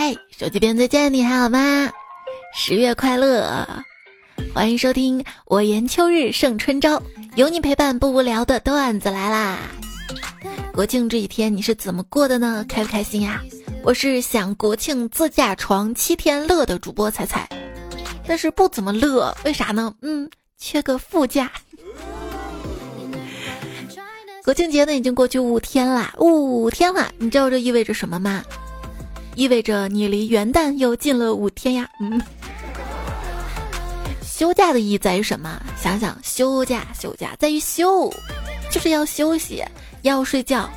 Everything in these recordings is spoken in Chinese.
嗨，手机边再见，你还好吗？十月快乐，欢迎收听我言秋日胜春朝，有你陪伴不无聊的段子来啦。国庆这一天你是怎么过的呢？开不开心呀？我是想国庆自驾床七天乐的主播彩彩，但是不怎么乐，为啥呢？嗯，缺个副驾。国庆节呢已经过去五天啦，五天啦，你知道这意味着什么吗？意味着你离元旦又近了五天呀。嗯，休假的意义在于什么？想想休假，休假在于休，就是要休息，要睡觉，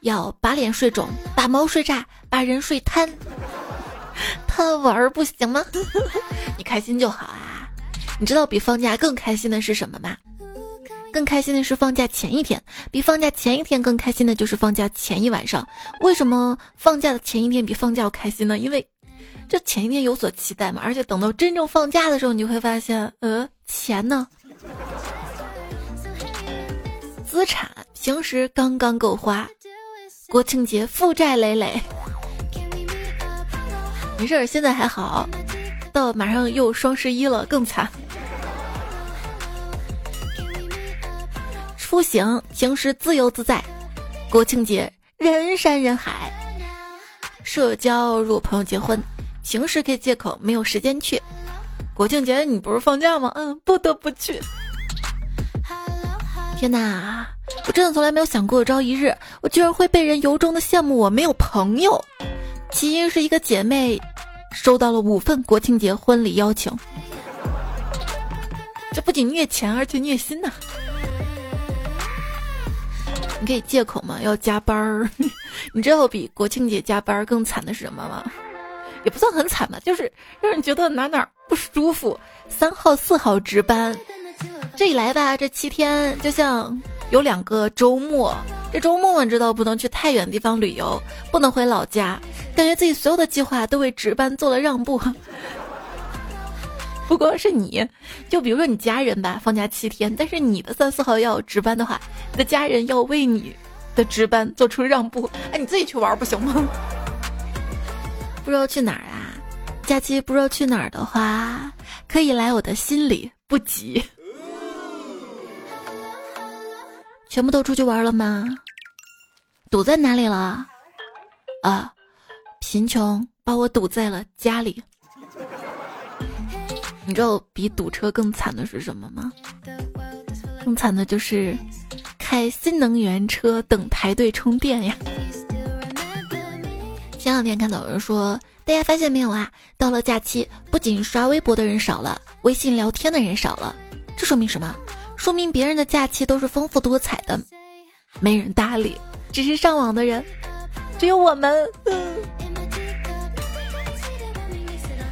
要把脸睡肿，把毛睡炸，把人睡瘫。贪玩不行吗？你开心就好啊。你知道比放假更开心的是什么吗？更开心的是放假前一天，比放假前一天更开心的就是放假前一晚上。为什么放假的前一天比放假要开心呢？因为这前一天有所期待嘛，而且等到真正放假的时候，你就会发现，呃，钱呢？资产平时刚刚够花，国庆节负债累累。没事，现在还好，到马上又双十一了，更惨。出行平时自由自在，国庆节人山人海。社交如果朋友结婚，平时可以借口没有时间去，国庆节你不是放假吗？嗯，不得不去。天哪，我真的从来没有想过有朝一日，我居然会被人由衷的羡慕我没有朋友。起因是一个姐妹收到了五份国庆节婚礼邀请，这不仅虐钱，而且虐心呐。你可以借口吗，要加班儿。你知道比国庆节加班更惨的是什么吗？也不算很惨吧，就是让人觉得哪哪不舒服。三号、四号值班，这一来吧，这七天就像有两个周末。这周末你知道不能去太远的地方旅游，不能回老家，感觉自己所有的计划都为值班做了让步。不光是你，就比如说你家人吧，放假七天，但是你的三四号要值班的话，你的家人要为你的值班做出让步。哎，你自己去玩不行吗？不知道去哪儿啊？假期不知道去哪儿的话，可以来我的心里，不急。全部都出去玩了吗？堵在哪里了？啊，贫穷把我堵在了家里。你知道比堵车更惨的是什么吗？更惨的就是开新能源车等排队充电呀。前两天看到有人说，大家发现没有啊？到了假期，不仅刷微博的人少了，微信聊天的人少了，这说明什么？说明别人的假期都是丰富多彩的，没人搭理，只是上网的人，只有我们。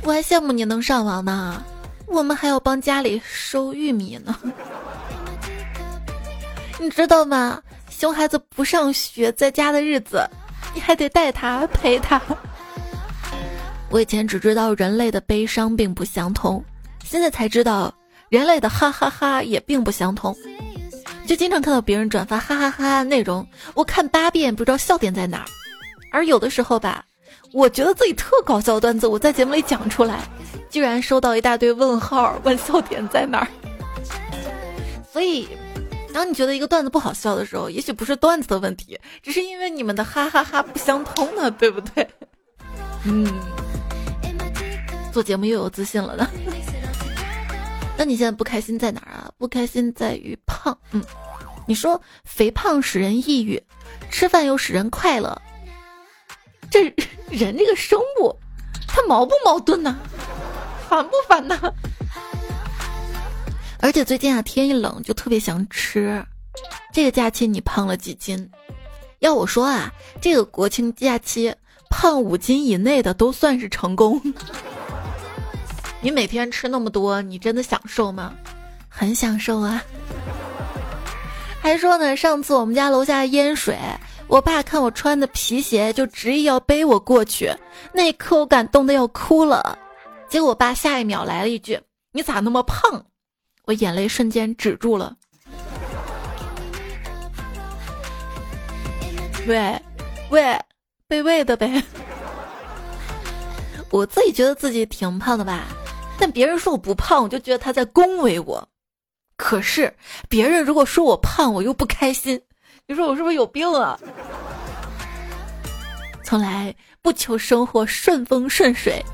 我还羡慕你能上网呢。我们还要帮家里收玉米呢，你知道吗？熊孩子不上学，在家的日子，你还得带他陪他。我以前只知道人类的悲伤并不相同，现在才知道人类的哈哈哈也并不相同。就经常看到别人转发哈哈哈内容，我看八遍不知道笑点在哪儿，而有的时候吧。我觉得自己特搞笑的段子，我在节目里讲出来，居然收到一大堆问号，问笑点在哪儿。所以，当你觉得一个段子不好笑的时候，也许不是段子的问题，只是因为你们的哈哈哈不相通呢，对不对？嗯，做节目又有自信了呢。那你现在不开心在哪儿啊？不开心在于胖。嗯，你说肥胖使人抑郁，吃饭又使人快乐。这人这个生物，他矛不矛盾呢？烦不烦呢？而且最近啊，天一冷就特别想吃。这个假期你胖了几斤？要我说啊，这个国庆假期胖五斤以内的都算是成功。你每天吃那么多，你真的享受吗？很享受啊。还说呢，上次我们家楼下淹水。我爸看我穿的皮鞋，就执意要背我过去。那一刻，我感动的要哭了。结果我爸下一秒来了一句：“你咋那么胖？”我眼泪瞬间止住了。喂，喂，被喂的呗。我自己觉得自己挺胖的吧，但别人说我不胖，我就觉得他在恭维我。可是别人如果说我胖，我又不开心。你说我是不是有病啊？从来不求生活顺风顺水，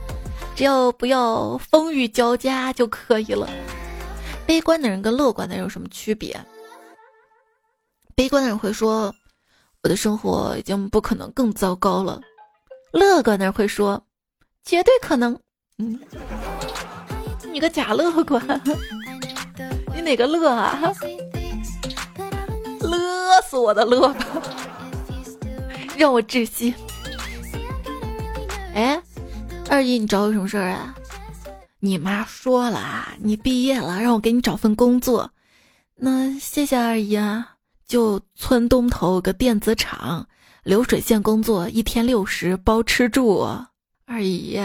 只要不要风雨交加就可以了。悲观的人跟乐观的人有什么区别？悲观的人会说：“我的生活已经不可能更糟糕了。”乐观的人会说：“绝对可能。”嗯，你个假乐观，你哪个乐啊？勒死我的勒吧，让我窒息。哎，二姨，你找我什么事儿啊？你妈说了，你毕业了，让我给你找份工作。那谢谢二姨啊。就村东头有个电子厂，流水线工作，一天六十，包吃住。二姨，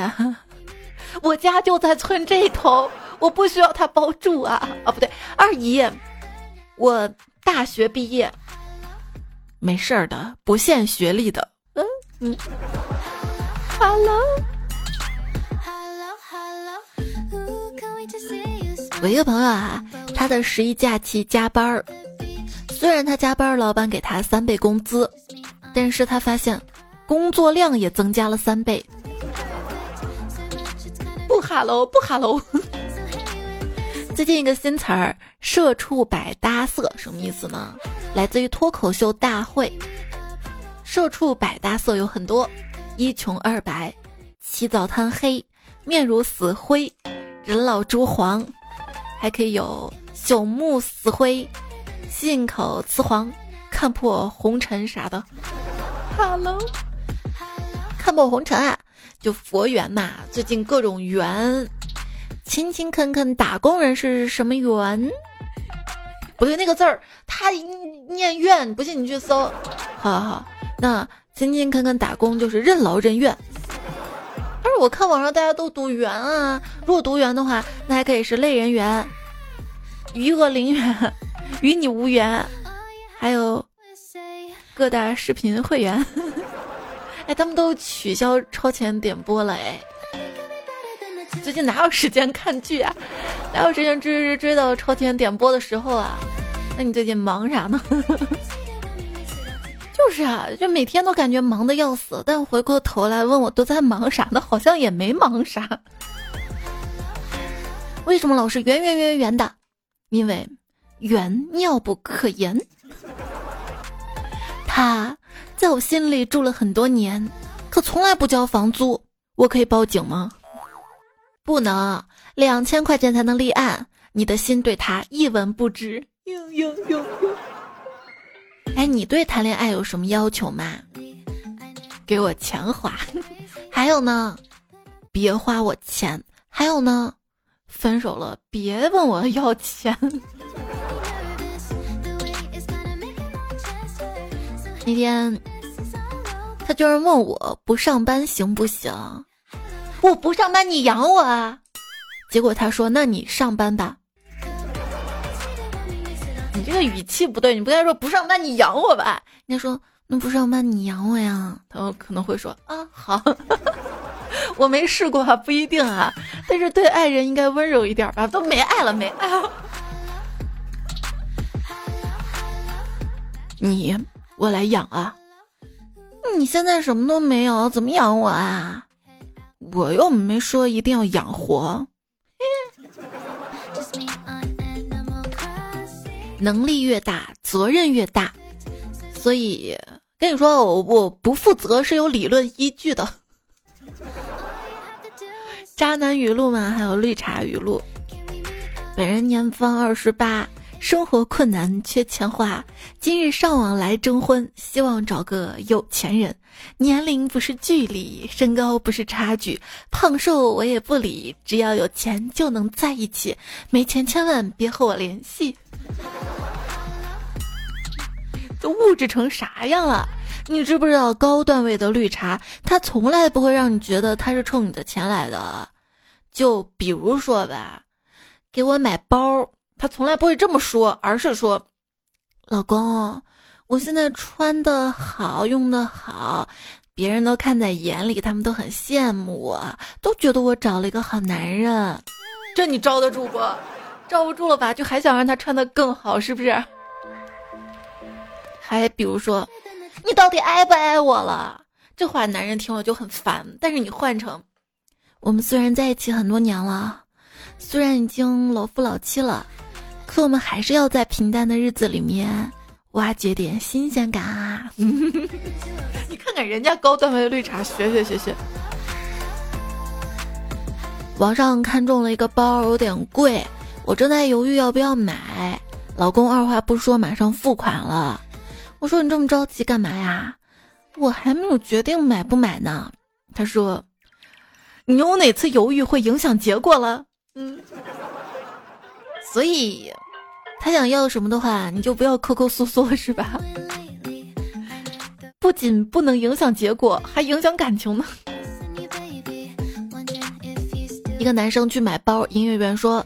我家就在村这头，我不需要他包住啊！啊，不对，二姨，我大学毕业，没事儿的，不限学历的。嗯嗯，Hello，我一个朋友啊，他的十一假期加班儿。虽然他加班，老板给他三倍工资，但是他发现工作量也增加了三倍。不哈喽，不哈喽。最近一个新词儿“社畜百搭色”什么意思呢？来自于脱口秀大会。社畜百搭色有很多：一穷二白，起早贪黑，面如死灰，人老珠黄，还可以有朽木死灰。信口雌黄，看破红尘啥的。Hello，看破红尘啊，就佛缘嘛。最近各种缘，勤勤恳恳打工人是什么缘？不对，那个字儿他念怨，不信你去搜。好好好，那勤勤恳恳打工就是任劳任怨。但是我看网上大家都读缘啊，如果读缘的话，那还可以是类人缘，余额零元。与你无缘，还有各大视频会员，哎，他们都取消超前点播了哎。最近哪有时间看剧啊？哪有时间追追追到超前点播的时候啊？那你最近忙啥呢？就是啊，就每天都感觉忙的要死，但回过头来问我都在忙啥呢？好像也没忙啥。为什么老是圆圆圆圆的？因为。缘妙不可言，他在我心里住了很多年，可从来不交房租。我可以报警吗？不能，两千块钱才能立案。你的心对他一文不值。呦呦呦呦！哎，你对谈恋爱有什么要求吗？给我钱花。还有呢，别花我钱。还有呢，分手了别问我要钱。那天，他居然问我不上班行不行？我不上班你养我啊？结果他说：“那你上班吧。”你这个语气不对，你不该说不上班你养我吧？应该说那不上班你养我呀？他可能会说：“啊，好，我没试过，不一定啊。但是对爱人应该温柔一点吧？都没爱了，没爱了。”你。我来养啊！你现在什么都没有，怎么养我啊？我又没说一定要养活。能力越大，责任越大，所以跟你说，我我不负责是有理论依据的。渣男语录嘛，还有绿茶语录。本人年方二十八。生活困难缺钱花，今日上网来征婚，希望找个有钱人。年龄不是距离，身高不是差距，胖瘦我也不理，只要有钱就能在一起，没钱千万别和我联系。都物质成啥样了？你知不知道高段位的绿茶，他从来不会让你觉得他是冲你的钱来的。就比如说吧，给我买包。他从来不会这么说，而是说：“老公，我现在穿的好，用的好，别人都看在眼里，他们都很羡慕我，都觉得我找了一个好男人。这你招得住不？招不住了吧？就还想让他穿的更好，是不是？还比如说，你到底爱不爱我了？这话男人听了就很烦。但是你换成，我们虽然在一起很多年了，虽然已经老夫老妻了，可我们还是要在平淡的日子里面挖掘点新鲜感啊！你看看人家高段位绿茶，学学学学。网上看中了一个包，有点贵。我正在犹豫要不要买，老公二话不说马上付款了。我说你这么着急干嘛呀？我还没有决定买不买呢。他说，你有哪次犹豫会影响结果了？嗯，所以他想要什么的话，你就不要抠抠缩缩 是吧？不仅不能影响结果，还影响感情呢。一个男生去买包，营业员说。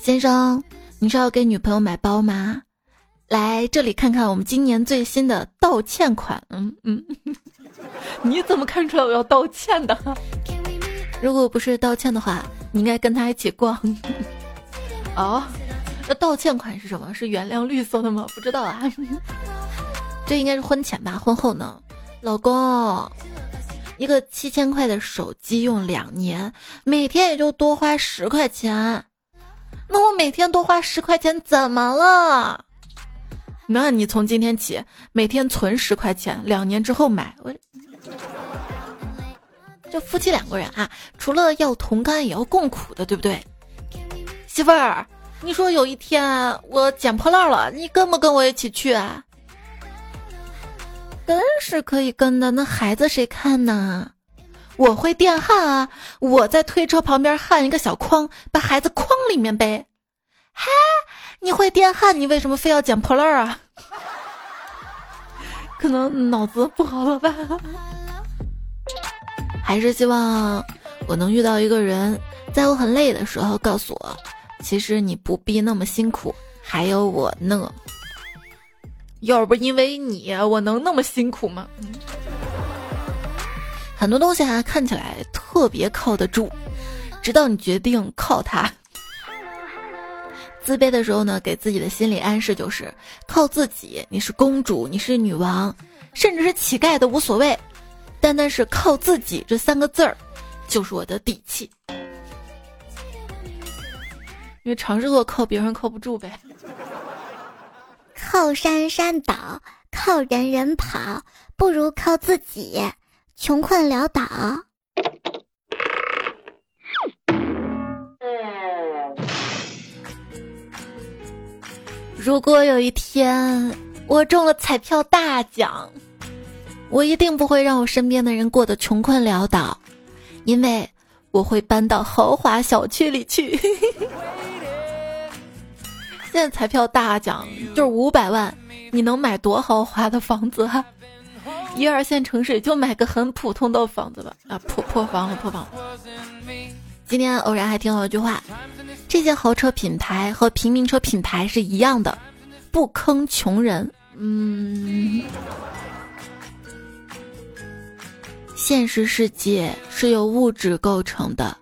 先生，你是要给女朋友买包吗？来这里看看我们今年最新的道歉款。嗯嗯，你怎么看出来我要道歉的？如果不是道歉的话，你应该跟他一起逛。哦，那道歉款是什么？是原谅绿色的吗？不知道啊。这应该是婚前吧？婚后呢？老公，一个七千块的手机用两年，每天也就多花十块钱。那我每天多花十块钱怎么了？那你从今天起每天存十块钱，两年之后买。我这夫妻两个人啊，除了要同甘，也要共苦的，对不对？媳妇儿，你说有一天我捡破烂了，你跟不跟我一起去啊？跟是可以跟的，那孩子谁看呢？我会电焊啊！我在推车旁边焊一个小筐，把孩子筐里面背。嗨，你会电焊，你为什么非要捡破烂啊？可能脑子不好了吧？还是希望我能遇到一个人，在我很累的时候告诉我，其实你不必那么辛苦，还有我呢。要不因为你，我能那么辛苦吗？很多东西啊，看起来特别靠得住，直到你决定靠它。自卑的时候呢，给自己的心理暗示就是靠自己，你是公主，你是女王，甚至是乞丐都无所谓。单单是靠自己这三个字儿，就是我的底气。因为尝试过靠别人靠不住呗，靠山山倒，靠人人跑，不如靠自己。穷困潦倒。如果有一天我中了彩票大奖，我一定不会让我身边的人过得穷困潦倒，因为我会搬到豪华小区里去。现在彩票大奖就是五百万，你能买多豪华的房子？一二线城市就买个很普通的房子吧，啊破破房了破房。今天偶然还听到一句话，这些豪车品牌和平民车品牌是一样的，不坑穷人。嗯，现实世界是由物质构成的，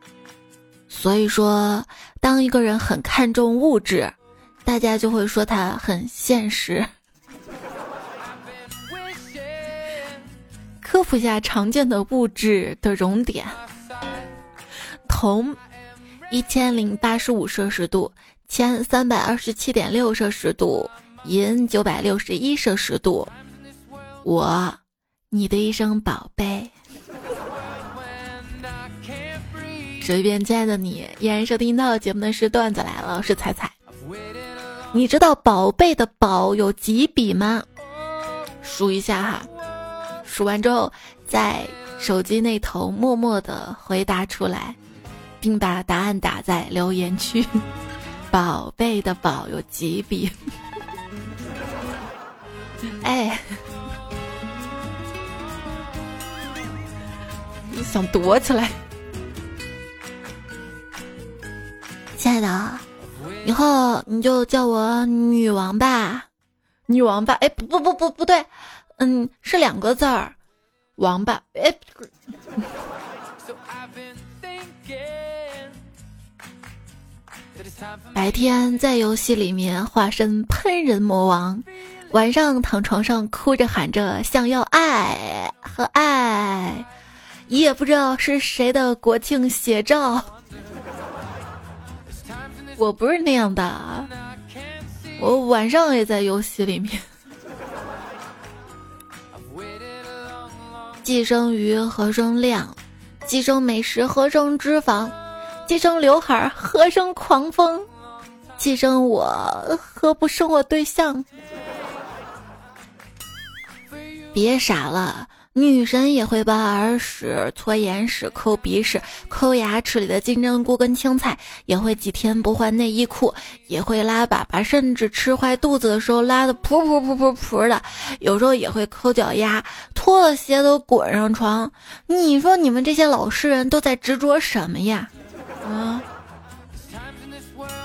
所以说当一个人很看重物质，大家就会说他很现实。科普下常见的物质的熔点：铜一千零八十五摄氏度，铅三百二十七点六摄氏度，银九百六十一摄氏度。我，你的一声宝贝。手一边亲爱的你，依然收听到节目的是段子来了，是彩彩。你知道宝贝的宝有几笔吗？数一下哈。数完之后，在手机那头默默的回答出来，并把答案打在留言区。宝贝的宝有几笔？哎，想躲起来？亲爱的，以后你就叫我女王吧，女王吧。哎，不不不不不对。嗯，是两个字儿，王八。哎。白天在游戏里面化身喷人魔王，晚上躺床上哭着喊着想要爱和爱，也不知道是谁的国庆写照。我不是那样的，我晚上也在游戏里面。既生瑜，何生亮？既生美食，何生脂肪？既生刘海，何生狂风？既生我，何不生我对象？别傻了。女神也会拔耳屎、搓眼屎、抠鼻屎、抠牙齿里的金针菇跟青菜，也会几天不换内衣裤，也会拉粑粑，甚至吃坏肚子的时候拉的噗噗噗噗噗的。有时候也会抠脚丫，脱了鞋都滚上床。你说你们这些老实人都在执着什么呀？啊！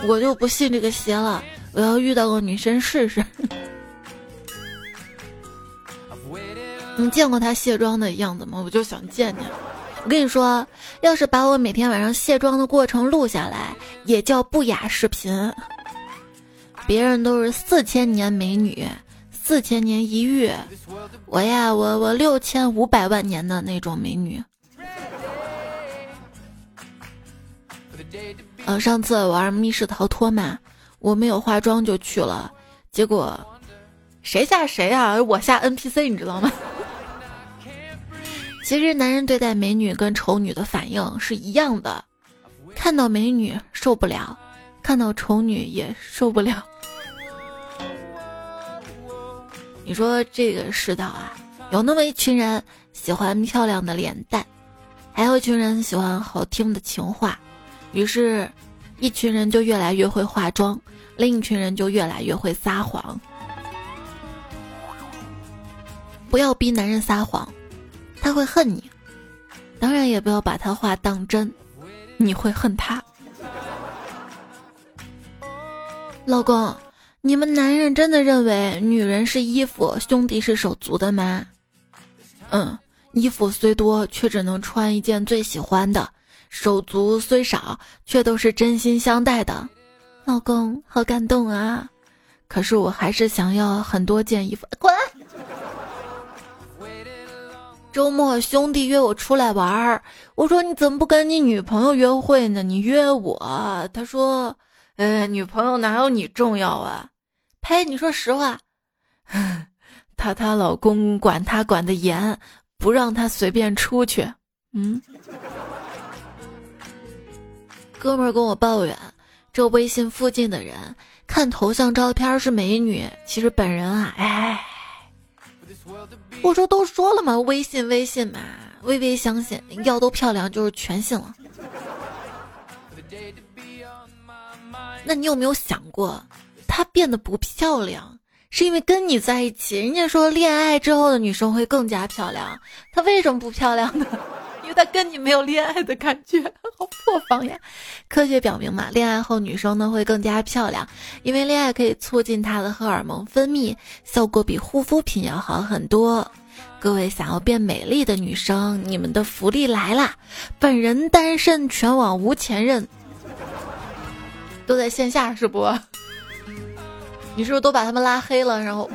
我就不信这个邪了，我要遇到个女神试试。你见过她卸妆的样子吗？我就想见见。我跟你说，要是把我每天晚上卸妆的过程录下来，也叫不雅视频。别人都是四千年美女，四千年一遇，我呀，我我六千五百万年的那种美女。呃，上次玩密室逃脱嘛，我没有化妆就去了，结果谁吓谁啊？我吓 NPC，你知道吗？其实男人对待美女跟丑女的反应是一样的，看到美女受不了，看到丑女也受不了。你说这个世道啊，有那么一群人喜欢漂亮的脸蛋，还有一群人喜欢好听的情话，于是，一群人就越来越会化妆，另一群人就越来越会撒谎。不要逼男人撒谎。他会恨你，当然也不要把他话当真，你会恨他。老公，你们男人真的认为女人是衣服，兄弟是手足的吗？嗯，衣服虽多，却只能穿一件最喜欢的；手足虽少，却都是真心相待的。老公，好感动啊！可是我还是想要很多件衣服。滚！周末兄弟约我出来玩儿，我说你怎么不跟你女朋友约会呢？你约我，他说，呃，女朋友哪有你重要啊？呸！你说实话，她她老公管她管的严，不让她随便出去。嗯，哥们儿跟我抱怨，这微信附近的人看头像照片是美女，其实本人啊，哎。不说都说了吗，微信微信嘛，微微相信，要都漂亮就是全信了。那你有没有想过，她变得不漂亮，是因为跟你在一起？人家说恋爱之后的女生会更加漂亮，她为什么不漂亮呢？因为他跟你没有恋爱的感觉，好破防呀！科学表明嘛，恋爱后女生呢会更加漂亮，因为恋爱可以促进她的荷尔蒙分泌，效果比护肤品要好很多。各位想要变美丽的女生，你们的福利来啦！本人单身，全网无前任，都在线下是不？你是不是都把他们拉黑了？然后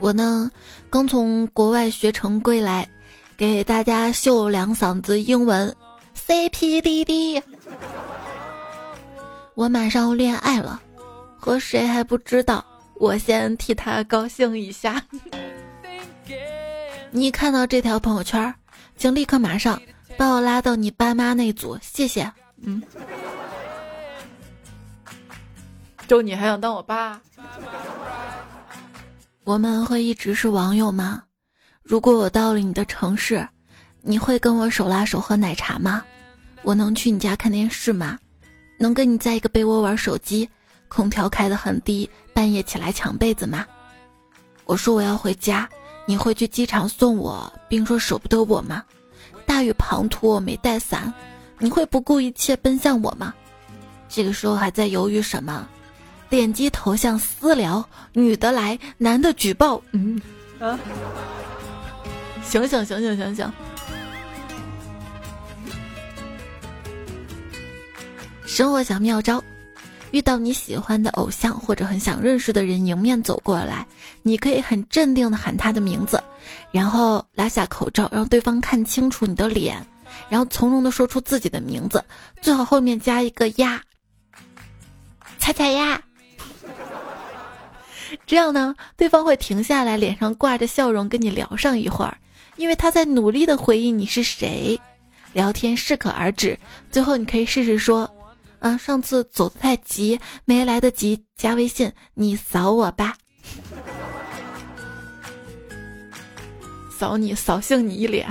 我呢？刚从国外学成归来，给大家秀两嗓子英文，C P D D。我马上要恋爱了，和谁还不知道，我先替他高兴一下。你看到这条朋友圈，请立刻马上把我拉到你爸妈那组，谢谢。嗯，就你还想当我爸？我们会一直是网友吗？如果我到了你的城市，你会跟我手拉手喝奶茶吗？我能去你家看电视吗？能跟你在一个被窝玩手机，空调开得很低，半夜起来抢被子吗？我说我要回家，你会去机场送我，并说舍不得我吗？大雨滂沱，我没带伞，你会不顾一切奔向我吗？这个时候还在犹豫什么？点击头像私聊，女的来，男的举报。嗯，啊！醒醒醒醒醒醒！生活小妙招：遇到你喜欢的偶像或者很想认识的人迎面走过来，你可以很镇定的喊他的名字，然后拉下口罩，让对方看清楚你的脸，然后从容的说出自己的名字，最好后面加一个呀，踩踩呀。这样呢，对方会停下来，脸上挂着笑容跟你聊上一会儿，因为他在努力的回忆你是谁。聊天适可而止，最后你可以试试说。嗯，上次走得太急，没来得及加微信，你扫我吧。扫你，扫兴你一脸。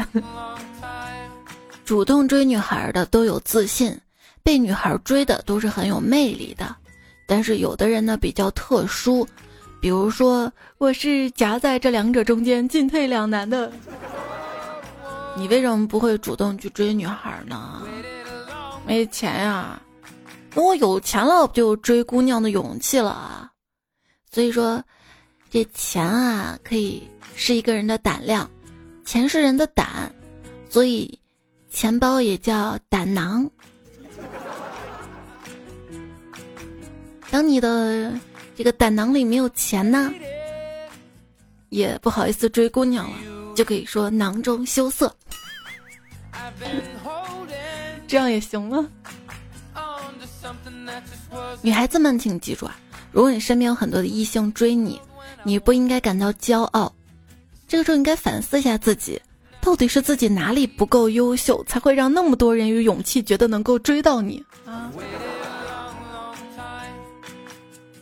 主动追女孩的都有自信，被女孩追的都是很有魅力的。但是有的人呢比较特殊，比如说我是夹在这两者中间进退两难的。你为什么不会主动去追女孩呢？没钱呀。等我有钱了，不就追姑娘的勇气了啊！所以说，这钱啊，可以是一个人的胆量，钱是人的胆，所以钱包也叫胆囊。当你的这个胆囊里没有钱呢，也不好意思追姑娘了，就可以说囊中羞涩，这样也行吗？女孩子们，请记住啊！如果你身边有很多的异性追你，你不应该感到骄傲，这个时候应该反思一下自己，到底是自己哪里不够优秀，才会让那么多人有勇气觉得能够追到你啊？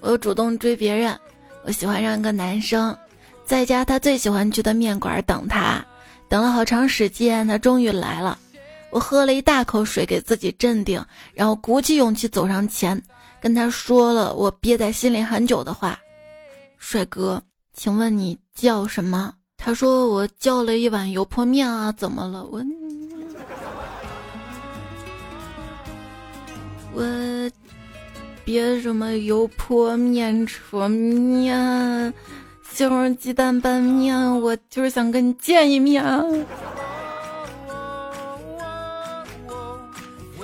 我主动追别人，我喜欢上一个男生，在家他最喜欢去的面馆等他，等了好长时间，他终于来了。我喝了一大口水，给自己镇定，然后鼓起勇气走上前，跟他说了我憋在心里很久的话：“帅哥，请问你叫什么？”他说：“我叫了一碗油泼面啊，怎么了？”我 我别什么油泼面、扯面、西红柿鸡蛋拌面，我就是想跟你见一面。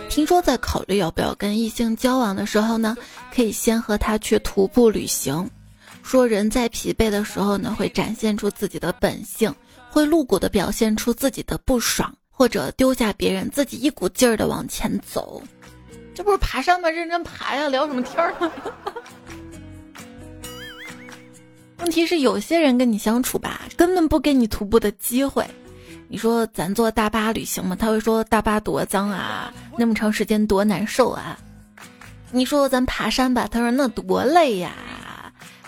听说在考虑要不要跟异性交往的时候呢，可以先和他去徒步旅行。说人在疲惫的时候呢，会展现出自己的本性，会露骨的表现出自己的不爽，或者丢下别人，自己一股劲儿的往前走。这不是爬山吗？认真爬呀，聊什么天儿呢？问题是有些人跟你相处吧，根本不给你徒步的机会。你说咱坐大巴旅行嘛？他会说大巴多脏啊，那么长时间多难受啊。你说咱爬山吧？他说那多累呀，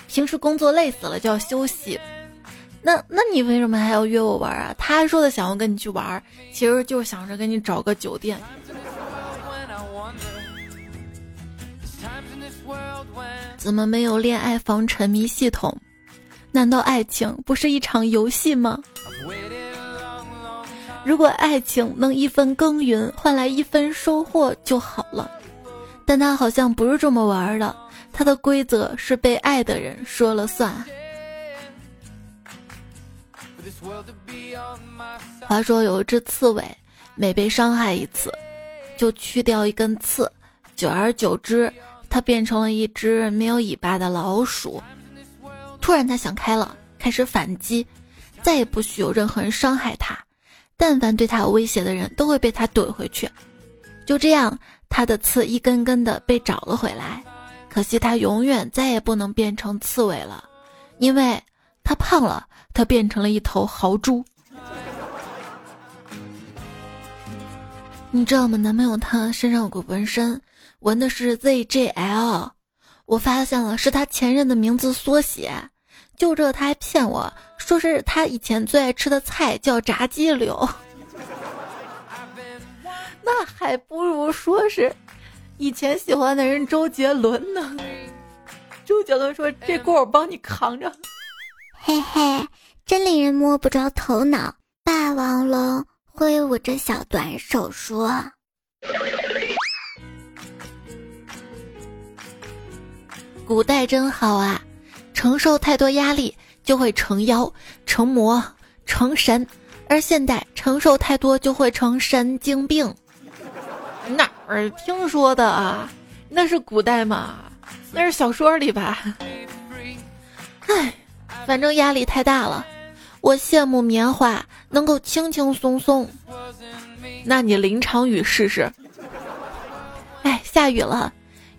平时工作累死了就要休息。那那你为什么还要约我玩啊？他说的想要跟你去玩，其实就是想着给你找个酒店。怎么没有恋爱防沉迷系统？难道爱情不是一场游戏吗？如果爱情能一分耕耘换来一分收获就好了，但他好像不是这么玩的。他的规则是被爱的人说了算。话说有一只刺猬，每被伤害一次，就去掉一根刺，久而久之，它变成了一只没有尾巴的老鼠。突然，他想开了，开始反击，再也不许有任何人伤害他。但凡对他有威胁的人，都会被他怼回去。就这样，他的刺一根根的被找了回来。可惜他永远再也不能变成刺猬了，因为他胖了，他变成了一头豪猪。你知道吗？男朋友他身上有个纹身，纹的是 ZJL，我发现了是他前任的名字缩写。就这，他还骗我说是他以前最爱吃的菜叫炸鸡柳，那还不如说是以前喜欢的人周杰伦呢。周杰伦说：“这锅我帮你扛着。”嘿嘿，真令人摸不着头脑。霸王龙挥舞着小短手说：“古代真好啊。”承受太多压力，就会成妖、成魔、成神，而现代承受太多就会成神经病。哪儿听说的啊？那是古代嘛？那是小说里吧？唉，反正压力太大了。我羡慕棉花能够轻轻松松，那你淋场雨试试。哎，下雨了，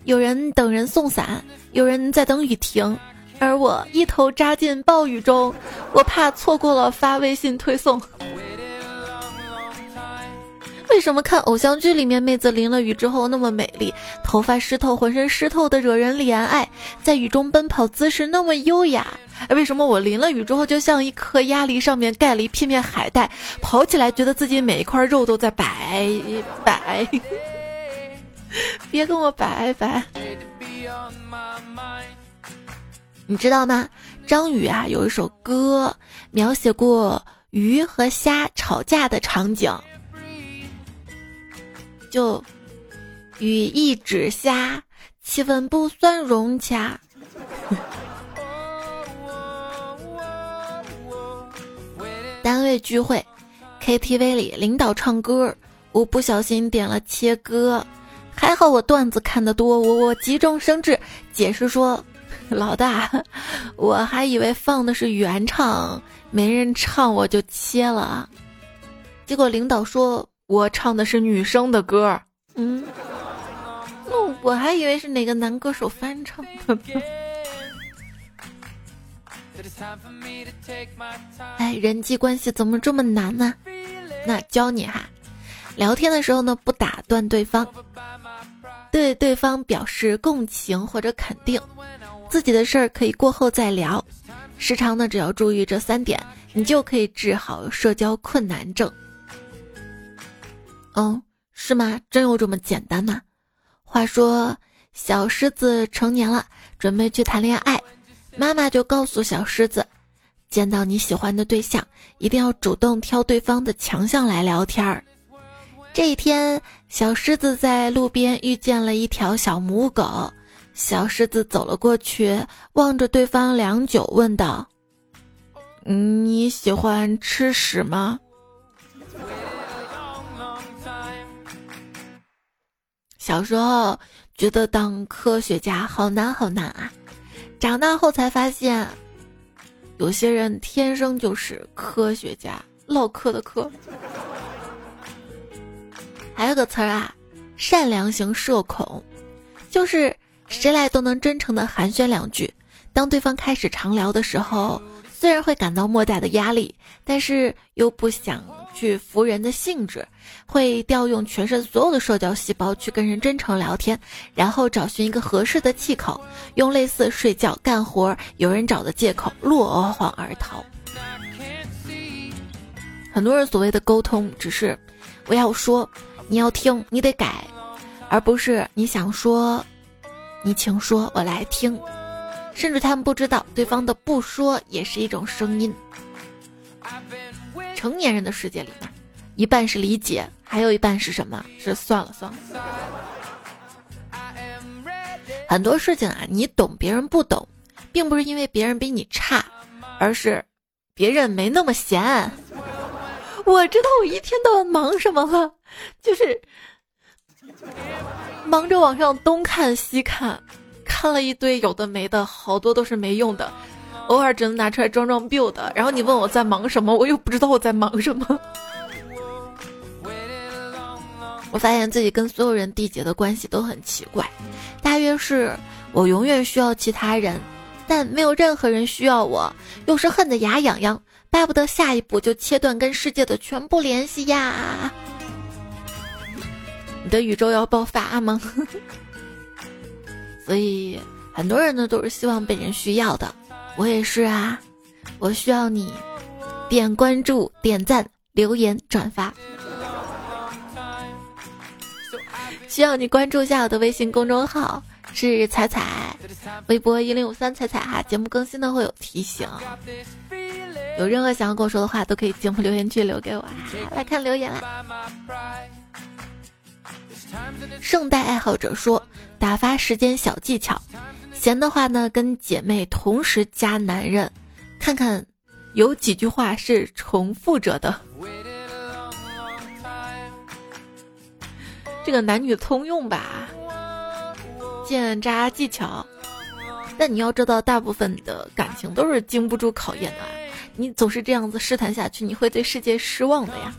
有人等人送伞，有人在等雨停，而我一头扎进暴雨中，我怕错过了发微信推送。为什么看偶像剧里面妹子淋了雨之后那么美丽，头发湿透，浑身湿透的惹人怜爱，在雨中奔跑姿势那么优雅？为什么我淋了雨之后就像一颗鸭梨上面盖了一片片海带，跑起来觉得自己每一块肉都在摆摆？别跟我拜拜！你知道吗？张宇啊有一首歌描写过鱼和虾吵架的场景。就语意指虾，气氛不算融洽。单位聚会，KTV 里领导唱歌，我不小心点了切歌，还好我段子看得多，我我急中生智解释说：“ 老大，我还以为放的是原唱，没人唱我就切了。”结果领导说。我唱的是女生的歌，嗯，那我还以为是哪个男歌手翻唱的。哎，人际关系怎么这么难呢？那教你哈，聊天的时候呢，不打断对方，对对方表示共情或者肯定，自己的事儿可以过后再聊。时常呢，只要注意这三点，你就可以治好社交困难症。嗯，是吗？真有这么简单吗？话说，小狮子成年了，准备去谈恋爱，妈妈就告诉小狮子，见到你喜欢的对象，一定要主动挑对方的强项来聊天儿。这一天，小狮子在路边遇见了一条小母狗，小狮子走了过去，望着对方良久，问道：“你喜欢吃屎吗？”小时候觉得当科学家好难好难啊，长大后才发现，有些人天生就是科学家，唠嗑的嗑。还有个词儿啊，善良型社恐，就是谁来都能真诚的寒暄两句，当对方开始长聊的时候，虽然会感到莫大的压力，但是又不想。去服人的兴致，会调用全身所有的社交细胞去跟人真诚聊天，然后找寻一个合适的气口，用类似睡觉、干活、有人找的借口落荒而逃。很多人所谓的沟通，只是我要说，你要听，你得改，而不是你想说，你请说，我来听。甚至他们不知道，对方的不说也是一种声音。成年人的世界里面，一半是理解，还有一半是什么？是算了算了。很多事情啊，你懂别人不懂，并不是因为别人比你差，而是别人没那么闲。我知道我一天到晚忙什么了，就是忙着往上东看西看，看了一堆有的没的，好多都是没用的。偶尔只能拿出来装装 build，然后你问我在忙什么，我又不知道我在忙什么。我发现自己跟所有人缔结的关系都很奇怪，大约是我永远需要其他人，但没有任何人需要我，又是恨得牙痒痒，巴不得下一步就切断跟世界的全部联系呀！你的宇宙要爆发吗？所以很多人呢都是希望被人需要的。我也是啊，我需要你点关注、点赞、留言、转发，需要你关注一下我的微信公众号是彩彩，微博一零五三彩彩哈，节目更新呢会有提醒。有任何想要跟我说的话，都可以节目留言区留给我。来看留言啦。圣诞爱好者说，打发时间小技巧。闲的话呢，跟姐妹同时加男人，看看有几句话是重复着的。这个男女通用吧，见渣技巧。但你要知道，大部分的感情都是经不住考验的。你总是这样子试探下去，你会对世界失望的呀。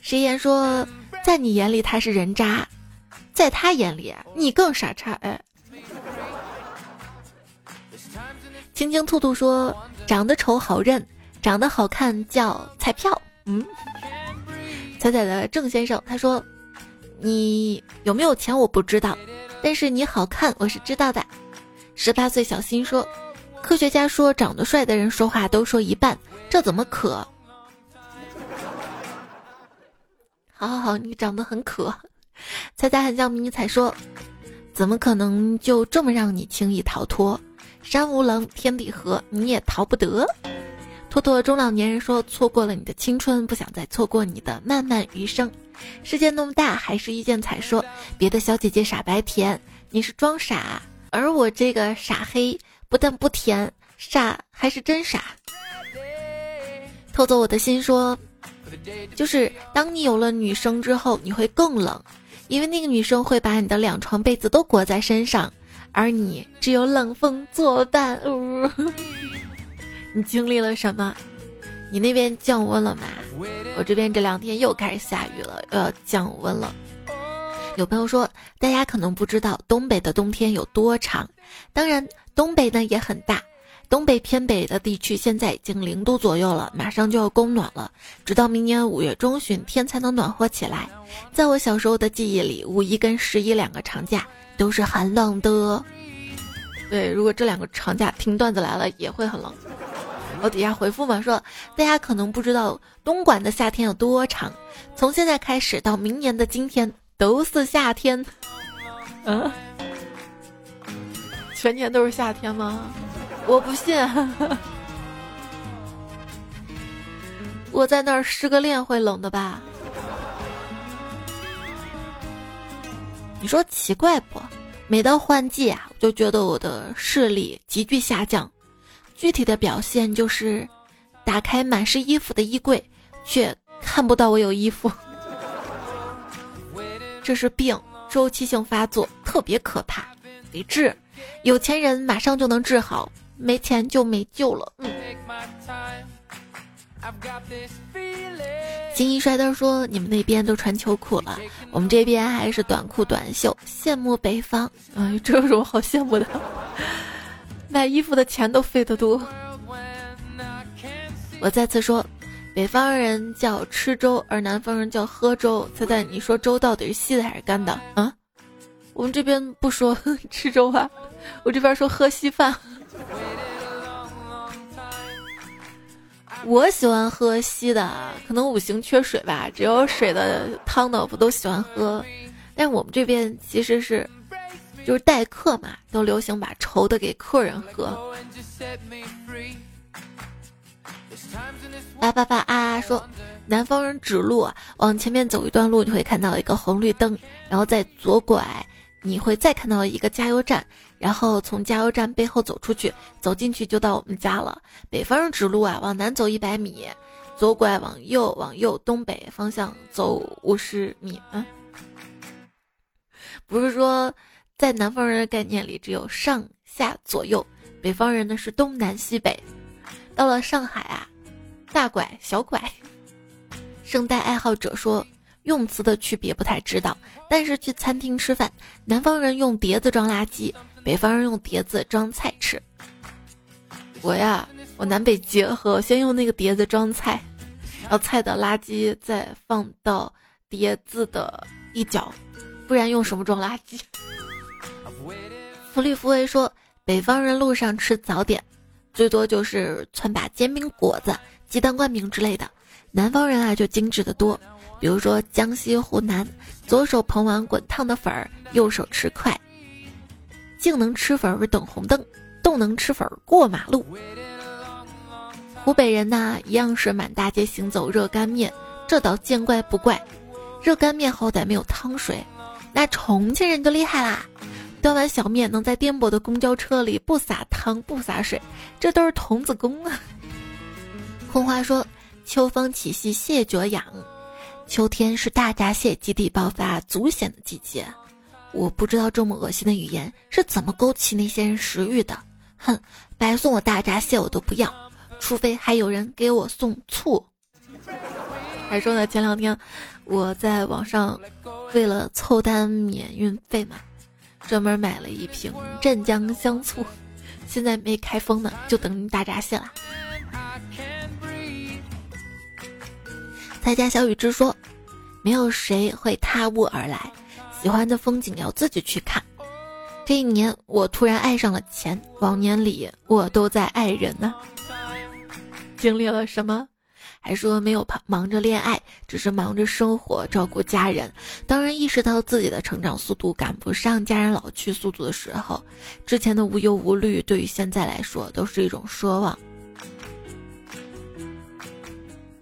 谁言说，在你眼里他是人渣，在他眼里你更傻叉。哎，青青兔兔说，长得丑好认，长得好看叫彩票。嗯，彩彩的郑先生他说，你有没有钱我不知道。但是你好看，我是知道的。十八岁小新说：“科学家说，长得帅的人说话都说一半，这怎么可？”好好好，你长得很可。猜猜很像迷你彩说：“怎么可能就这么让你轻易逃脱？山无棱，天地合，你也逃不得。”托托中老年人说：“错过了你的青春，不想再错过你的漫漫余生。”世界那么大，还是遇见彩说别的小姐姐傻白甜，你是装傻，而我这个傻黑不但不甜，傻还是真傻。偷走我的心说，就是当你有了女生之后，你会更冷，因为那个女生会把你的两床被子都裹在身上，而你只有冷风作伴。你经历了什么？你那边降温了吗？我这边这两天又开始下雨了，又要降温了。有朋友说，大家可能不知道东北的冬天有多长，当然东北呢也很大，东北偏北的地区现在已经零度左右了，马上就要供暖了，直到明年五月中旬天才能暖和起来。在我小时候的记忆里，五一跟十一两个长假都是寒冷的。对，如果这两个长假听段子来了，也会很冷。我底下回复嘛，说大家可能不知道东莞的夏天有多长，从现在开始到明年的今天都是夏天。嗯，全年都是夏天吗？我不信。我在那儿失个恋会冷的吧？你说奇怪不？每到换季啊，我就觉得我的视力急剧下降。具体的表现就是，打开满是衣服的衣柜，却看不到我有衣服。这是病，周期性发作，特别可怕，得治。有钱人马上就能治好，没钱就没救了。嗯。金一帅哥说：“你们那边都穿秋裤了，我们这边还是短裤短袖，羡慕北方。哎，这有什么好羡慕的？”买衣服的钱都费得多。我再次说，北方人叫吃粥，而南方人叫喝粥。猜猜你说粥到底是稀的还是干的？啊？我们这边不说 吃粥啊，我这边说喝稀饭。我喜欢喝稀的，可能五行缺水吧，只有水的汤的不都喜欢喝。但我们这边其实是。就是待客嘛，都流行把稠的给客人喝。八八八啊说，南方人指路往前面走一段路，你会看到一个红绿灯，然后再左拐，你会再看到一个加油站，然后从加油站背后走出去，走进去就到我们家了。北方人指路啊，往南走一百米，左拐往右，往右东北方向走五十米。嗯，不是说。在南方人的概念里，只有上下左右；北方人呢是东南西北。到了上海啊，大拐小拐。圣诞爱好者说，用词的区别不太知道，但是去餐厅吃饭，南方人用碟子装垃圾，北方人用碟子装菜吃。我呀，我南北结合，先用那个碟子装菜，然后菜的垃圾再放到碟子的一角，不然用什么装垃圾？福利福威说：“北方人路上吃早点，最多就是汆把煎饼果子、鸡蛋灌饼之类的。南方人啊，就精致的多，比如说江西、湖南，左手捧碗滚烫的粉儿，右手吃快。静能吃粉儿等红灯，动能吃粉儿过马路。湖北人呐，一样是满大街行走热干面，这倒见怪不怪。热干面好歹没有汤水，那重庆人就厉害啦。”端碗小面能在颠簸的公交车里不洒汤不洒水，这都是童子功啊！空花说：“秋风起兮蟹脚痒，秋天是大闸蟹集体爆发足险的季节。”我不知道这么恶心的语言是怎么勾起那些人食欲的。哼，白送我大闸蟹我都不要，除非还有人给我送醋。还说呢，前两天我在网上为了凑单免运费嘛。专门买了一瓶镇江香醋，现在没开封呢，就等大闸蟹了。在家小雨之说，没有谁会踏雾而来，喜欢的风景要自己去看。这一年我突然爱上了钱，往年里我都在爱人呢。经历了什么？还说没有忙着恋爱，只是忙着生活、照顾家人。当然意识到自己的成长速度赶不上家人老去速度的时候，之前的无忧无虑对于现在来说都是一种奢望。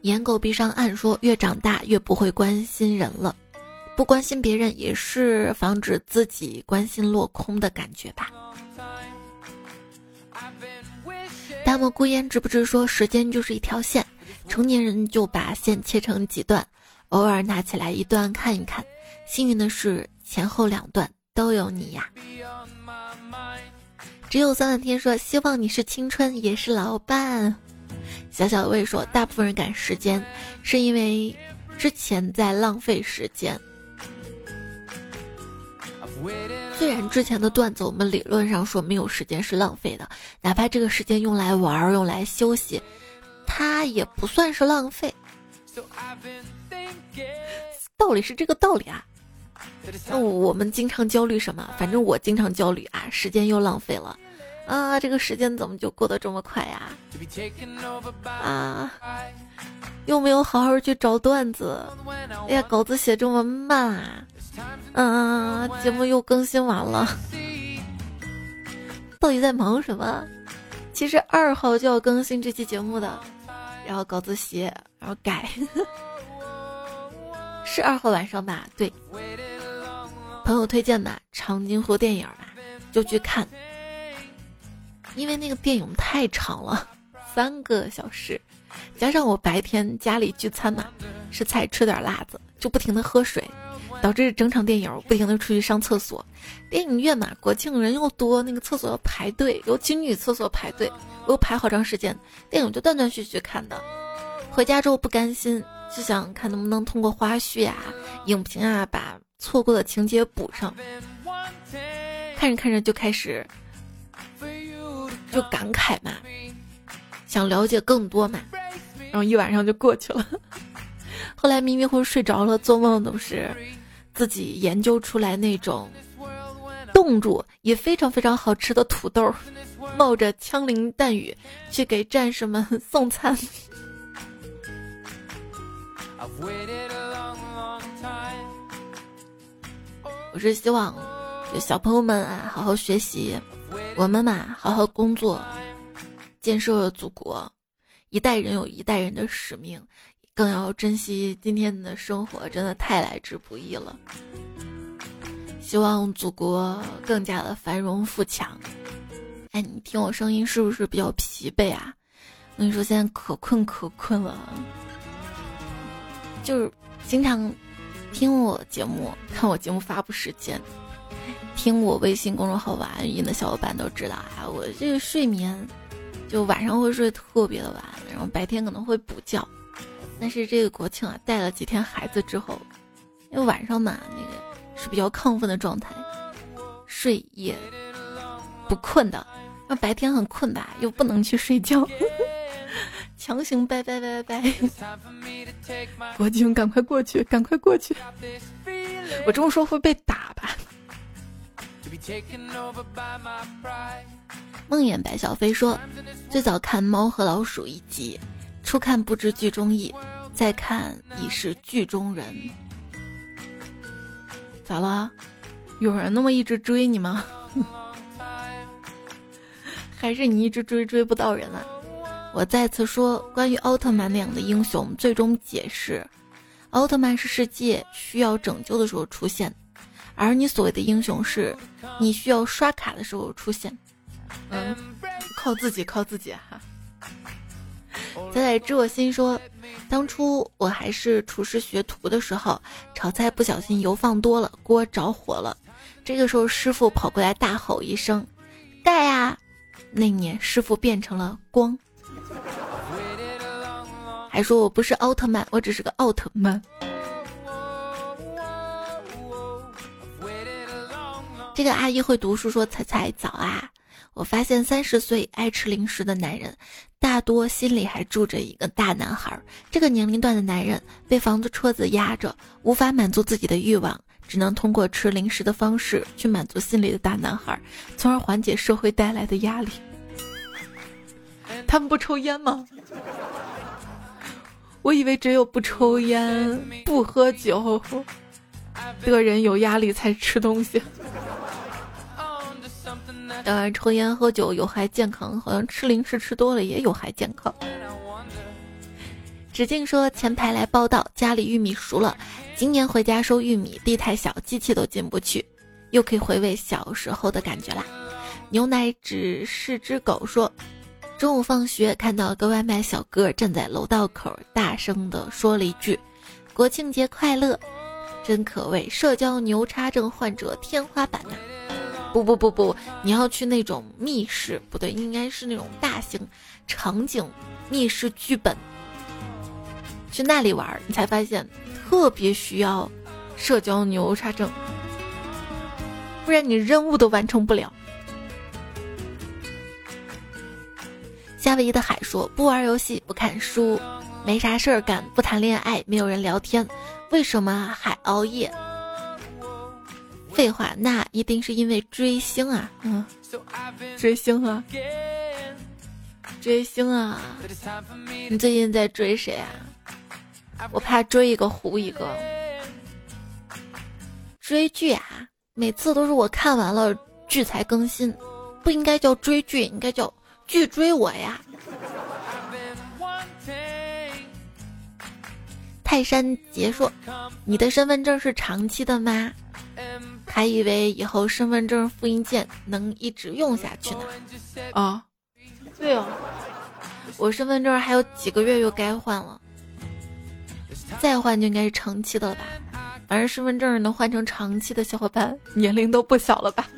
颜狗闭上暗说：“越长大越不会关心人了，不关心别人也是防止自己关心落空的感觉吧。”大漠孤烟直不直说：“时间就是一条线。”成年人就把线切成几段，偶尔拿起来一段看一看。幸运的是，前后两段都有你呀。只有三万天说，希望你是青春，也是老伴。小小的魏说，大部分人赶时间，是因为之前在浪费时间。虽然之前的段子我们理论上说没有时间是浪费的，哪怕这个时间用来玩、用来休息。它也不算是浪费，道理是这个道理啊。那我们经常焦虑什么？反正我经常焦虑啊，时间又浪费了，啊，这个时间怎么就过得这么快呀？啊，又没有好好去找段子，哎呀，稿子写这么慢啊，嗯，节目又更新完了，到底在忙什么？其实二号就要更新这期节目的。然后稿子写，然后改，是二号晚上吧？对，朋友推荐的长津湖电影嘛，就去看。因为那个电影太长了，三个小时，加上我白天家里聚餐嘛，吃菜吃点辣子，就不停的喝水。导致整场电影不停的出去上厕所，电影院嘛，国庆人又多，那个厕所要排队，尤其女厕所排队，我又排好长时间，电影就断断续续看的。回家之后不甘心，就想看能不能通过花絮啊、影评啊，把错过的情节补上。看着看着就开始就感慨嘛，想了解更多嘛，然后一晚上就过去了。后来迷迷糊糊睡着了，做梦都是。自己研究出来那种冻住也非常非常好吃的土豆，冒着枪林弹雨去给战士们送餐。我是希望小朋友们啊好好学习，我们嘛好好工作，建设祖国。一代人有一代人的使命。更要珍惜今天的生活，真的太来之不易了。希望祖国更加的繁荣富强。哎，你听我声音是不是比较疲惫啊？我跟你说，现在可困可困了。就是经常听我节目、看我节目发布时间、听我微信公众号晚安语音的小伙伴都知道啊，我这个睡眠就晚上会睡特别的晚，然后白天可能会补觉。但是这个国庆啊，带了几天孩子之后，因为晚上嘛，那个是比较亢奋的状态，睡也不困的，那白天很困吧，又不能去睡觉，强行拜拜拜拜。国庆赶快过去，赶快过去！我这么说会被打吧？梦魇白小飞说，最早看《猫和老鼠》一集。初看不知剧中意，再看已是剧中人。咋了？有人那么一直追你吗？还是你一直追追不到人啊？我再次说，关于奥特曼那样的英雄，最终解释：奥特曼是世界需要拯救的时候出现，而你所谓的英雄是，你需要刷卡的时候出现。嗯，靠自己，靠自己哈。仔仔知我心说，当初我还是厨师学徒的时候，炒菜不小心油放多了，锅着火了。这个时候师傅跑过来大吼一声：“盖呀！”那年师傅变成了光，还说我不是奥特曼，我只是个奥特曼。这个阿姨会读书，说：“彩彩早啊！”我发现三十岁爱吃零食的男人，大多心里还住着一个大男孩。这个年龄段的男人被房子、车子压着，无法满足自己的欲望，只能通过吃零食的方式去满足心里的大男孩，从而缓解社会带来的压力。他们不抽烟吗？我以为只有不抽烟、不喝酒的人有压力才吃东西。当然，抽烟喝酒有害健康，好像吃零食吃多了也有害健康。子静说：“前排来报道，家里玉米熟了，今年回家收玉米，地太小，机器都进不去，又可以回味小时候的感觉啦。”牛奶只是只狗说：“中午放学看到个外卖小哥站在楼道口，大声的说了一句：‘国庆节快乐！’真可谓社交牛叉症患者天花板呐。”不不不不，你要去那种密室，不对，应该是那种大型场景密室剧本，去那里玩，你才发现特别需要社交牛叉症，不然你任务都完成不了。夏威夷的海说：不玩游戏，不看书，没啥事儿干，不谈恋爱，没有人聊天，为什么还熬夜？废话，那一定是因为追星啊！嗯，追星啊，追星啊！你最近在追谁啊？我怕追一个糊一个。追剧啊，每次都是我看完了剧才更新，不应该叫追剧，应该叫剧追我呀！泰山杰说：“你的身份证是长期的吗？”还以为以后身份证复印件能一直用下去呢。啊，对哦，我身份证还有几个月又该换了，再换就应该是长期的了吧？反正身份证能换成长期的小伙伴年龄都不小了吧？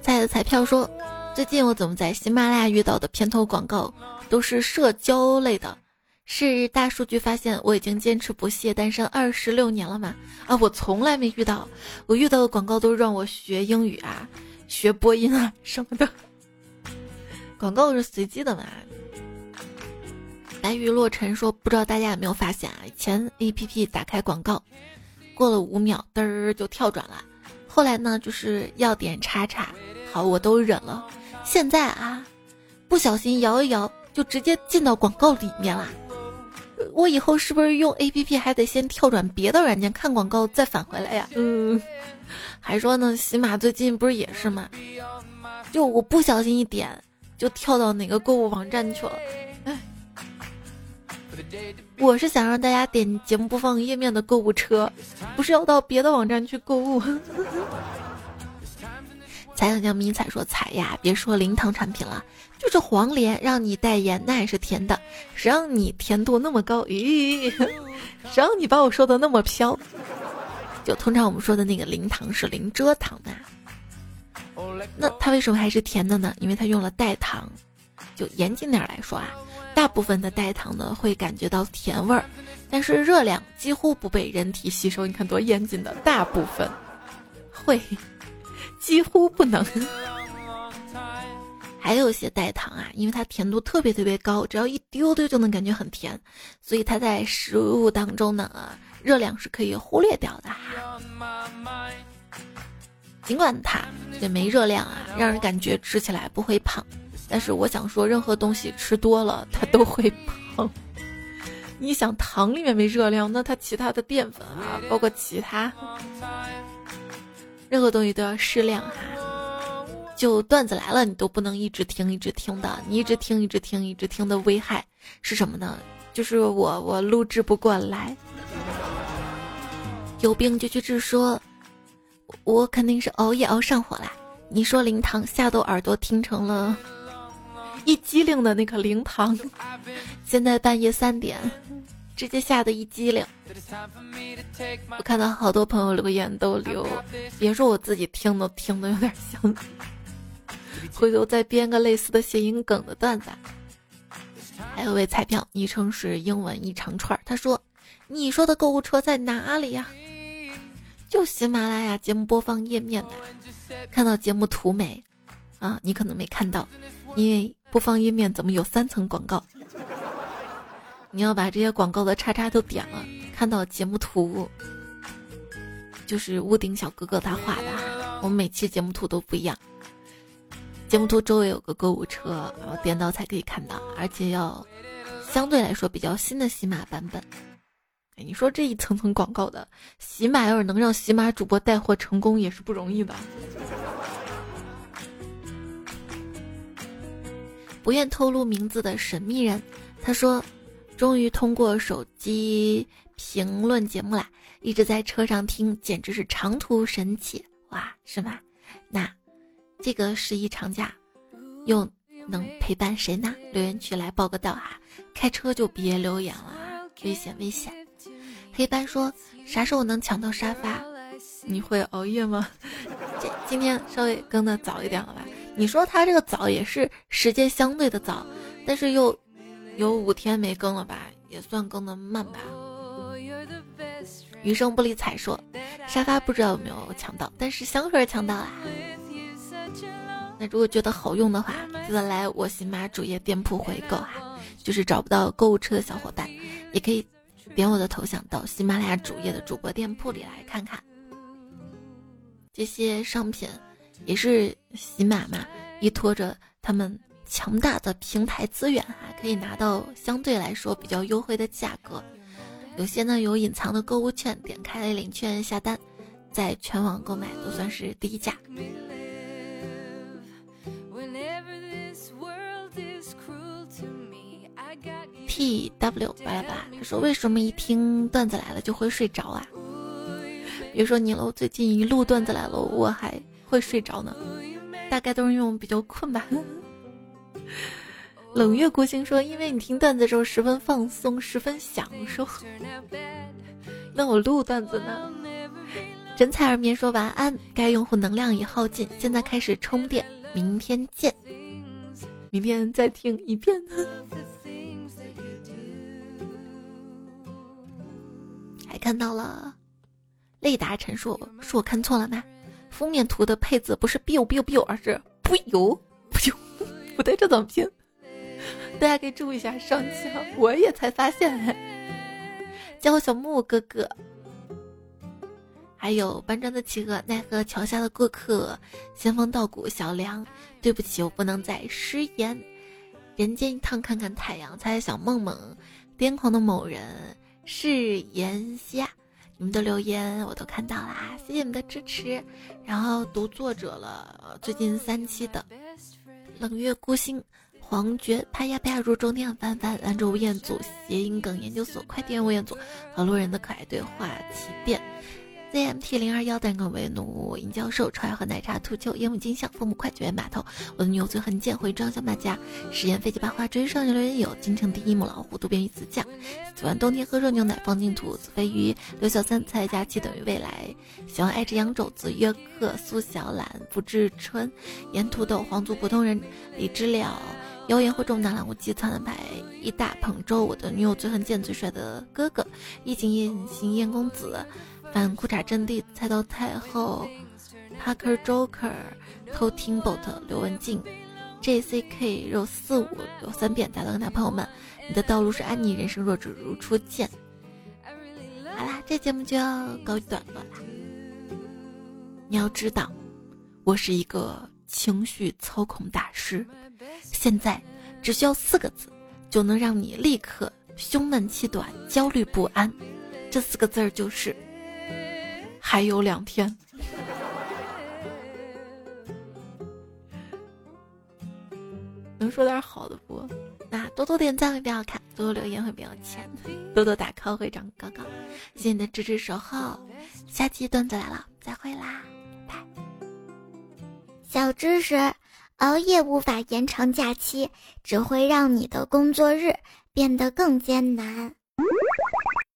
彩的彩票说，最近我怎么在喜马拉雅遇到的片头广告都是社交类的？是大数据发现我已经坚持不懈单身二十六年了吗？啊，我从来没遇到，我遇到的广告都让我学英语啊，学播音啊什么的。广告是随机的嘛？白雨落尘说，不知道大家有没有发现啊？以前 A P P 打开广告，过了五秒嘚儿就跳转了，后来呢就是要点叉叉，好我都忍了。现在啊，不小心摇一摇就直接进到广告里面了。我以后是不是用 A P P 还得先跳转别的软件看广告再返回来呀？嗯，还说呢，喜马最近不是也是吗？就我不小心一点，就跳到哪个购物网站去了。哎，我是想让大家点节目播放页面的购物车，不是要到别的网站去购物。彩彩叫迷彩说彩呀，别说零糖产品了。就是黄连让你代言，那也是甜的。谁让你甜度那么高？咦，谁让你把我说的那么飘？就通常我们说的那个零糖是零蔗糖的。那它为什么还是甜的呢？因为它用了代糖。就严谨点来说啊，大部分的代糖呢会感觉到甜味儿，但是热量几乎不被人体吸收。你看多严谨的，大部分会，几乎不能。还有一些代糖啊，因为它甜度特别特别高，只要一丢丢就能感觉很甜，所以它在食物当中呢，热量是可以忽略掉的哈。尽管它也没热量啊，让人感觉吃起来不会胖，但是我想说，任何东西吃多了它都会胖。你想糖里面没热量，那它其他的淀粉啊，包括其他任何东西都要适量哈。就段子来了，你都不能一直听一直听的，你一直听一直听一直听的危害是什么呢？就是我我录制不过来。有病就去治，说，我肯定是熬夜熬上火啦。你说灵堂吓得耳朵听成了一激灵的那个灵堂，现在半夜三点，直接吓得一激灵。我看到好多朋友留言都留，别说我自己听都听的有点像，回头再编个类似的谐音梗的段子。还有位彩票，昵称是英文一长串，他说：“你说的购物车在哪里呀？”就喜马拉雅节目播放页面的，看到节目图没？啊，你可能没看到，因为播放页面怎么有三层广告？你要把这些广告的叉叉都点了，看到节目图，就是屋顶小哥哥他画的。我们每期节目图都不一样，节目图周围有个购物车，然后点到才可以看到，而且要相对来说比较新的喜马版本。你说这一层层广告的，喜马要是能让喜马主播带货成功，也是不容易的。不愿透露名字的神秘人，他说：“终于通过手机评论节目啦，一直在车上听，简直是长途神器哇，是吗？那这个十一长假又能陪伴谁呢？留言区来报个到啊，开车就别留言了，危险危险。”黑斑说：“啥时候能抢到沙发？你会熬夜吗？这今天稍微更的早一点了吧？你说他这个早也是时间相对的早，但是又有五天没更了吧？也算更的慢吧。”余生不理睬说：“沙发不知道有没有抢到，但是香水抢到啦。那如果觉得好用的话，记得来我喜马主页店铺回购哈。就是找不到购物车的小伙伴，也可以。”点我的头像到喜马拉雅主页的主播店铺里来看看，这些商品也是喜马嘛，依托着他们强大的平台资源，哈可以拿到相对来说比较优惠的价格。有些呢有隐藏的购物券，点开领券下单，在全网购买都算是低价。T W 巴拉巴拉，他说：“为什么一听段子来了就会睡着啊？别说你了，我最近一录段子来了，我还会睡着呢。大概都是因为我比较困吧。”冷月孤星说：“因为你听段子的时候十分放松，十分享受。那我录段子呢？”真彩儿眠说：“晚安，该用户能量已耗尽，现在开始充电，明天见。明天再听一遍。”还看到了，雷达陈述，是我看错了吗？封面图的配字不是 biu biu biu，而是不油不油，不对，这怎么拼？大家可以注意一下，上期我也才发现。叫我小木哥哥，还有搬砖的企鹅，奈何桥下的过客，仙风道骨小梁，对不起，我不能再失言。人间一趟看看太阳，猜猜小梦梦，癫狂的某人。是言希，你们的留言我都看到啦，谢谢你们的支持。然后读作者了，最近三期的冷月孤星、黄觉、拍呀拍呀如中天、翻翻、兰州吴彦祖、谐音梗研究所、快点吴彦祖和路人的可爱对话奇变。ZMT 零二幺单个为奴，尹教授，超爱喝奶茶秃鹫，烟雾金像，父母快九月码头，我的女友最恨剑，回装小马甲，实验飞机八花追少年留言有，京城第一母老虎，渡边鱼子酱，喜欢冬天喝热牛奶，放净土，子飞鱼，刘小三，蔡佳琪等于未来，喜欢爱吃羊肘子，约克，苏小懒，不知春，盐土豆，皇族普通人，李知了，谣言会中南兰无忌，苍兰牌，一大捧粥，我的女友最恨剑，最帅的哥哥，一景夜行燕公子。反裤衩阵地，菜刀太后，Parker Joker，偷听 bot 刘文静，JCK 肉四五有三遍，打的男朋友们，你的道路是安妮，人生若只如初见。好啦，这节目就要告一段落啦。你要知道，我是一个情绪操控大师，现在只需要四个字，就能让你立刻胸闷气短、焦虑不安。这四个字儿就是。还有两天，能说点好的不？那多多点赞会比较看，多多留言会比较钱，多多打 call 会长高高。谢谢你的支持守候，下期段子来了，再会啦，拜。小知识：熬夜无法延长假期，只会让你的工作日变得更艰难。